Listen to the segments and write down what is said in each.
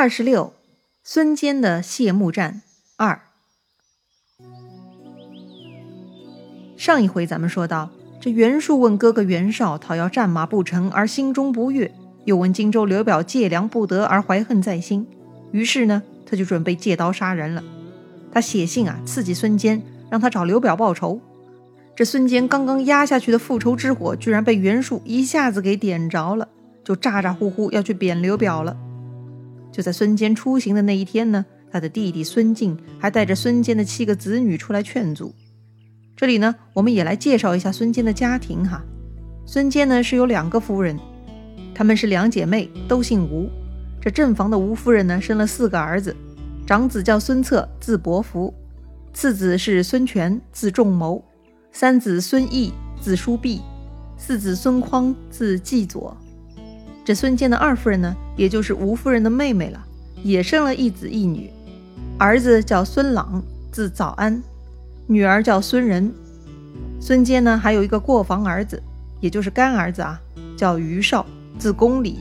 二十六，孙坚的谢幕战二。上一回咱们说到，这袁术问哥哥袁绍讨要战马不成而心中不悦，又问荆州刘表借粮不得而怀恨在心，于是呢，他就准备借刀杀人了。他写信啊，刺激孙坚，让他找刘表报仇。这孙坚刚刚压下去的复仇之火，居然被袁术一下子给点着了，就咋咋呼呼要去贬刘表了。就在孙坚出行的那一天呢，他的弟弟孙敬还带着孙坚的七个子女出来劝阻。这里呢，我们也来介绍一下孙坚的家庭哈。孙坚呢是有两个夫人，她们是两姐妹，都姓吴。这正房的吴夫人呢生了四个儿子，长子叫孙策，字伯符；次子是孙权，字仲谋。三子孙毅，字叔弼；四子孙匡，字季佐。这孙坚的二夫人呢，也就是吴夫人的妹妹了，也生了一子一女。儿子叫孙朗，字早安；女儿叫孙仁。孙坚呢，还有一个过房儿子，也就是干儿子啊，叫于少，字公礼。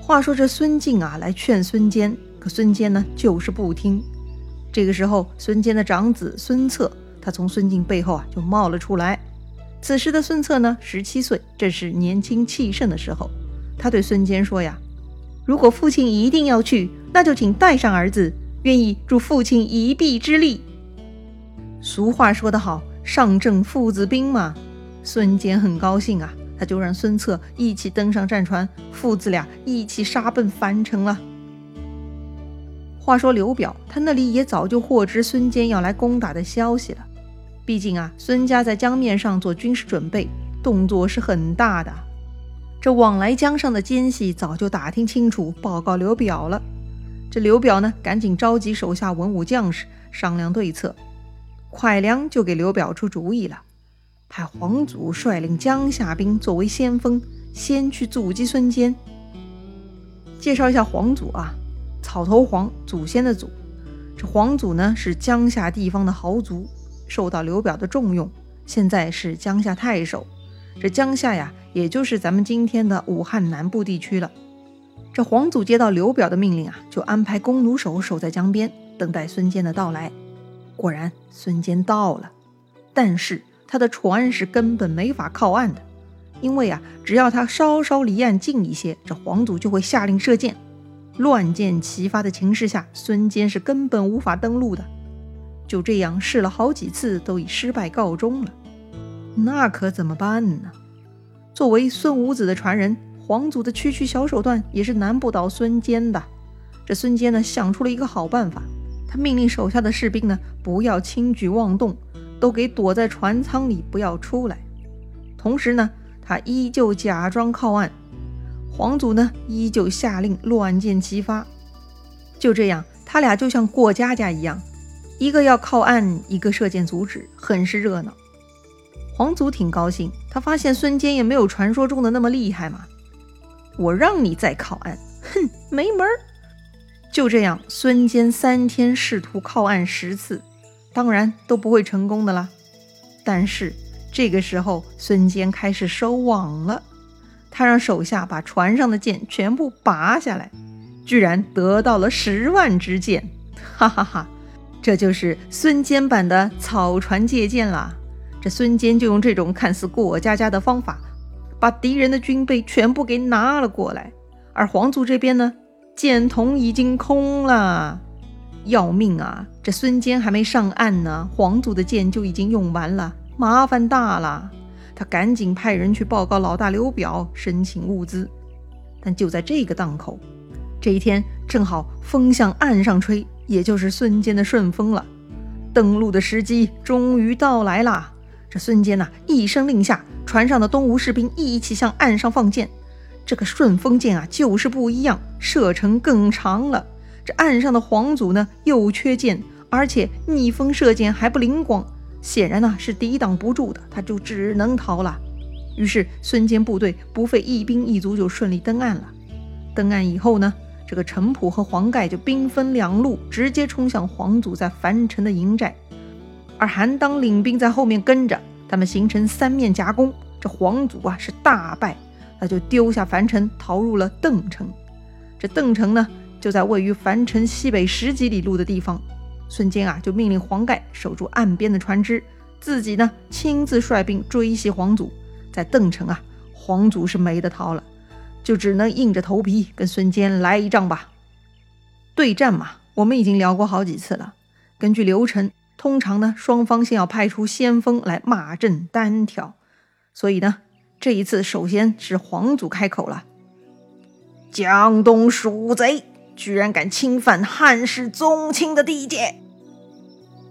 话说这孙敬啊，来劝孙坚，可孙坚呢，就是不听。这个时候，孙坚的长子孙策。他从孙敬背后啊就冒了出来。此时的孙策呢，十七岁，正是年轻气盛的时候。他对孙坚说：“呀，如果父亲一定要去，那就请带上儿子，愿意助父亲一臂之力。”俗话说得好，“上阵父子兵”嘛。孙坚很高兴啊，他就让孙策一起登上战船，父子俩一起杀奔樊城了。话说刘表，他那里也早就获知孙坚要来攻打的消息了。毕竟啊，孙家在江面上做军事准备，动作是很大的。这往来江上的奸细早就打听清楚，报告刘表了。这刘表呢，赶紧召集手下文武将士商量对策。蒯良就给刘表出主意了，派黄祖率领江夏兵作为先锋，先去阻击孙坚。介绍一下黄祖啊，草头黄，祖先的祖。这黄祖呢，是江夏地方的豪族。受到刘表的重用，现在是江夏太守。这江夏呀，也就是咱们今天的武汉南部地区了。这黄祖接到刘表的命令啊，就安排弓弩手守在江边，等待孙坚的到来。果然，孙坚到了，但是他的船是根本没法靠岸的，因为啊，只要他稍稍离岸近一些，这黄祖就会下令射箭。乱箭齐发的情势下，孙坚是根本无法登陆的。就这样试了好几次，都以失败告终了。那可怎么办呢？作为孙武子的传人，黄祖的区区小手段也是难不倒孙坚的。这孙坚呢，想出了一个好办法。他命令手下的士兵呢，不要轻举妄动，都给躲在船舱里，不要出来。同时呢，他依旧假装靠岸。黄祖呢，依旧下令乱箭齐发。就这样，他俩就像过家家一样。一个要靠岸，一个射箭阻止，很是热闹。皇祖挺高兴，他发现孙坚也没有传说中的那么厉害嘛。我让你再靠岸，哼，没门儿！就这样，孙坚三天试图靠岸十次，当然都不会成功的啦。但是这个时候，孙坚开始收网了，他让手下把船上的箭全部拔下来，居然得到了十万支箭，哈哈哈！这就是孙坚版的草船借箭啦！这孙坚就用这种看似过家家的方法，把敌人的军备全部给拿了过来。而黄祖这边呢，箭筒已经空了，要命啊！这孙坚还没上岸呢，黄祖的箭就已经用完了，麻烦大了。他赶紧派人去报告老大刘表，申请物资。但就在这个档口，这一天正好风向岸上吹。也就是孙坚的顺风了，登陆的时机终于到来啦！这孙坚呐，一声令下，船上的东吴士兵一起向岸上放箭。这个顺风箭啊，就是不一样，射程更长了。这岸上的黄祖呢，又缺箭，而且逆风射箭还不灵光，显然呢是抵挡不住的，他就只能逃了。于是孙坚部队不费一兵一卒就顺利登岸了。登岸以后呢？这个陈普和黄盖就兵分两路，直接冲向黄祖在樊城的营寨，而韩当领兵在后面跟着，他们形成三面夹攻。这黄祖啊是大败，他就丢下樊城，逃入了邓城。这邓城呢，就在位于樊城西北十几里路的地方。孙坚啊，就命令黄盖守住岸边的船只，自己呢亲自率兵追袭黄祖。在邓城啊，黄祖是没得逃了，就只能硬着头皮跟孙坚来一仗吧。对战嘛，我们已经聊过好几次了。根据流程，通常呢，双方先要派出先锋来骂阵单挑。所以呢，这一次首先是黄祖开口了：“江东鼠贼！”居然敢侵犯汉室宗亲的地界！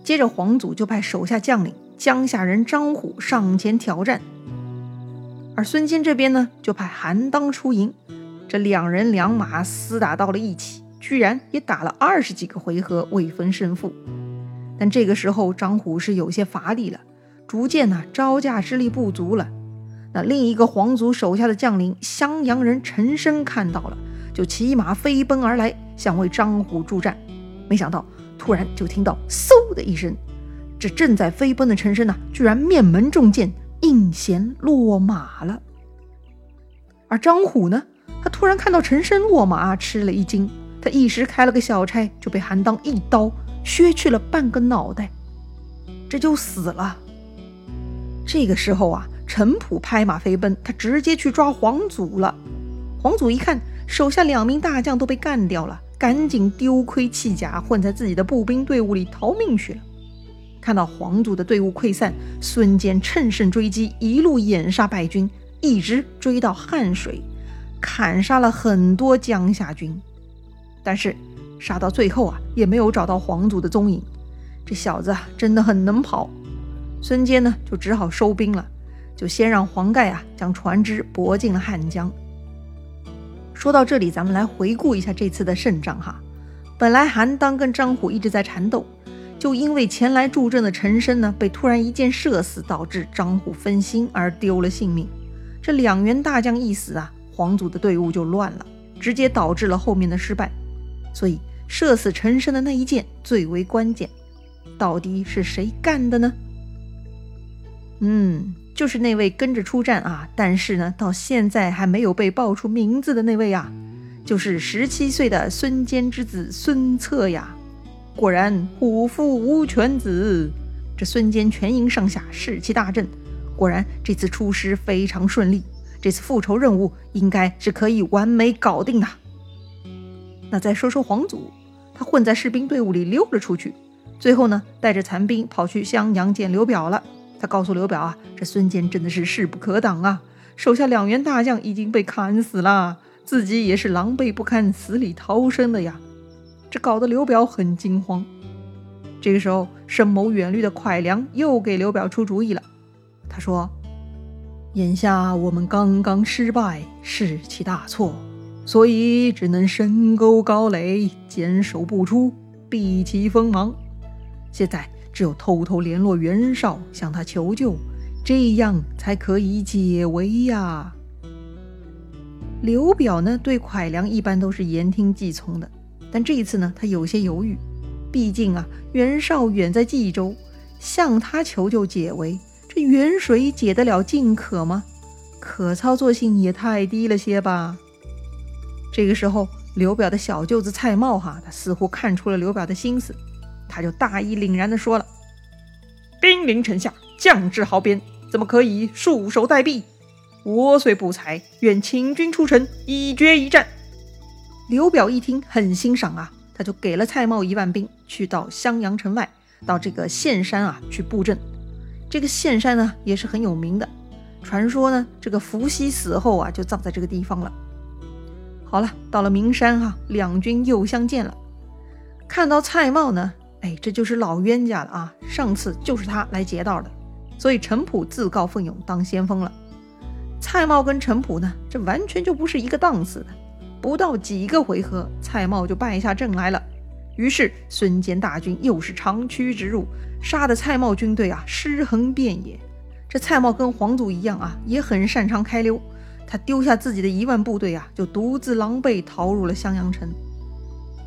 接着，黄祖就派手下将领江夏人张虎上前挑战，而孙坚这边呢，就派韩当出营。这两人两马厮打到了一起，居然也打了二十几个回合未分胜负。但这个时候，张虎是有些乏力了，逐渐呢招架之力不足了。那另一个皇族手下的将领襄阳人陈升看到了。就骑马飞奔而来，想为张虎助战。没想到，突然就听到“嗖”的一声，这正在飞奔的陈升呐，居然面门中箭，应弦落马了。而张虎呢，他突然看到陈升落马，吃了一惊。他一时开了个小差，就被韩当一刀削去了半个脑袋，这就死了。这个时候啊，陈普拍马飞奔，他直接去抓黄祖了。黄祖一看。手下两名大将都被干掉了，赶紧丢盔弃甲，混在自己的步兵队伍里逃命去了。看到黄祖的队伍溃散，孙坚乘胜追击，一路掩杀败军，一直追到汉水，砍杀了很多江夏军。但是杀到最后啊，也没有找到黄祖的踪影。这小子啊，真的很能跑。孙坚呢，就只好收兵了，就先让黄盖啊将船只泊进了汉江。说到这里，咱们来回顾一下这次的胜仗哈。本来韩当跟张虎一直在缠斗，就因为前来助阵的陈升呢被突然一箭射死，导致张虎分心而丢了性命。这两员大将一死啊，黄祖的队伍就乱了，直接导致了后面的失败。所以射死陈升的那一箭最为关键，到底是谁干的呢？嗯。就是那位跟着出战啊，但是呢，到现在还没有被报出名字的那位啊，就是十七岁的孙坚之子孙策呀。果然虎父无犬子，这孙坚全营上下士气大振，果然这次出师非常顺利，这次复仇任务应该是可以完美搞定的。那再说说黄祖，他混在士兵队伍里溜了出去，最后呢，带着残兵跑去襄阳见刘表了。他告诉刘表啊，这孙坚真的是势不可挡啊，手下两员大将已经被砍死了，自己也是狼狈不堪，死里逃生的呀。这搞得刘表很惊慌。这个时候，深谋远虑的蒯良又给刘表出主意了。他说：“眼下我们刚刚失败，士气大挫，所以只能深沟高垒，坚守不出，避其锋芒。现在。”只有偷偷联络袁绍，向他求救，这样才可以解围呀。刘表呢，对蒯良一般都是言听计从的，但这一次呢，他有些犹豫。毕竟啊，袁绍远在冀州，向他求救解围，这远水解得了近渴吗？可操作性也太低了些吧。这个时候，刘表的小舅子蔡瑁哈，他似乎看出了刘表的心思。他就大义凛然地说了：“兵临城下，将至壕边，怎么可以束手待毙？我虽不才，愿请军出城，以决一战。”刘表一听，很欣赏啊，他就给了蔡瑁一万兵，去到襄阳城外，到这个岘山啊去布阵。这个岘山呢，也是很有名的，传说呢，这个伏羲死后啊，就葬在这个地方了。好了，到了名山哈，两军又相见了。看到蔡瑁呢。哎，这就是老冤家了啊！上次就是他来劫道的，所以陈普自告奋勇当先锋了。蔡瑁跟陈普呢，这完全就不是一个档次的。不到几个回合，蔡瑁就败下阵来了。于是孙坚大军又是长驱直入，杀的蔡瑁军队啊尸横遍野。这蔡瑁跟黄祖一样啊，也很擅长开溜。他丢下自己的一万部队啊，就独自狼狈逃入了襄阳城。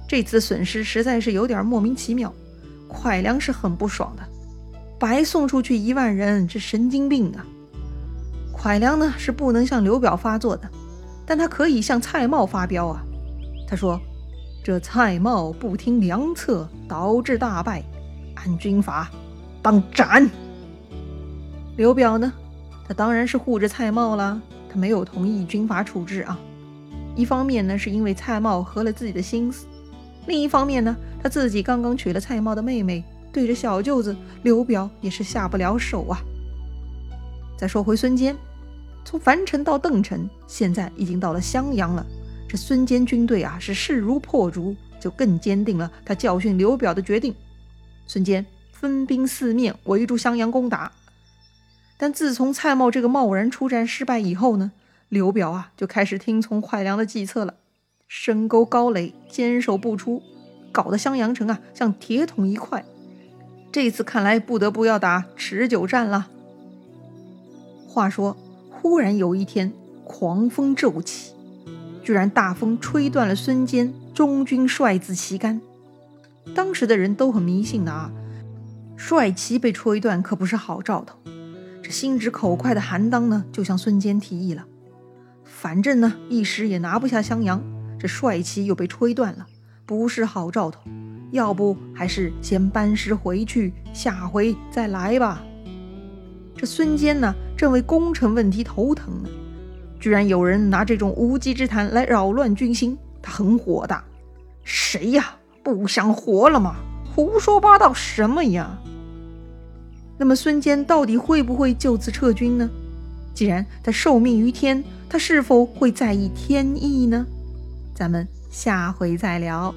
这次损失实在是有点莫名其妙。蒯良是很不爽的，白送出去一万人，这神经病啊！蒯良呢是不能向刘表发作的，但他可以向蔡瑁发飙啊。他说：“这蔡瑁不听良策，导致大败，按军法当斩。刘表呢，他当然是护着蔡瑁了，他没有同意军法处置啊。一方面呢，是因为蔡瑁合了自己的心思；另一方面呢，他自己刚刚娶了蔡瑁的妹妹，对着小舅子刘表也是下不了手啊。再说回孙坚，从樊城到邓城，现在已经到了襄阳了。这孙坚军队啊，是势如破竹，就更坚定了他教训刘表的决定。孙坚分兵四面围住襄阳攻打。但自从蔡瑁这个贸然出战失败以后呢，刘表啊就开始听从蒯良的计策了，深沟高垒，坚守不出，搞得襄阳城啊像铁桶一块。这次看来不得不要打持久战了。话说，忽然有一天，狂风骤起。居然大风吹断了孙坚中军帅字旗杆，当时的人都很迷信的啊，帅旗被吹断可不是好兆头。心直口快的韩当呢，就向孙坚提议了：反正呢一时也拿不下襄阳，这帅旗又被吹断了，不是好兆头。要不还是先班师回去，下回再来吧。这孙坚呢，正为攻城问题头疼呢。居然有人拿这种无稽之谈来扰乱军心，他很火大。谁呀？不想活了吗？胡说八道什么呀？那么孙坚到底会不会就此撤军呢？既然他受命于天，他是否会在意天意呢？咱们下回再聊。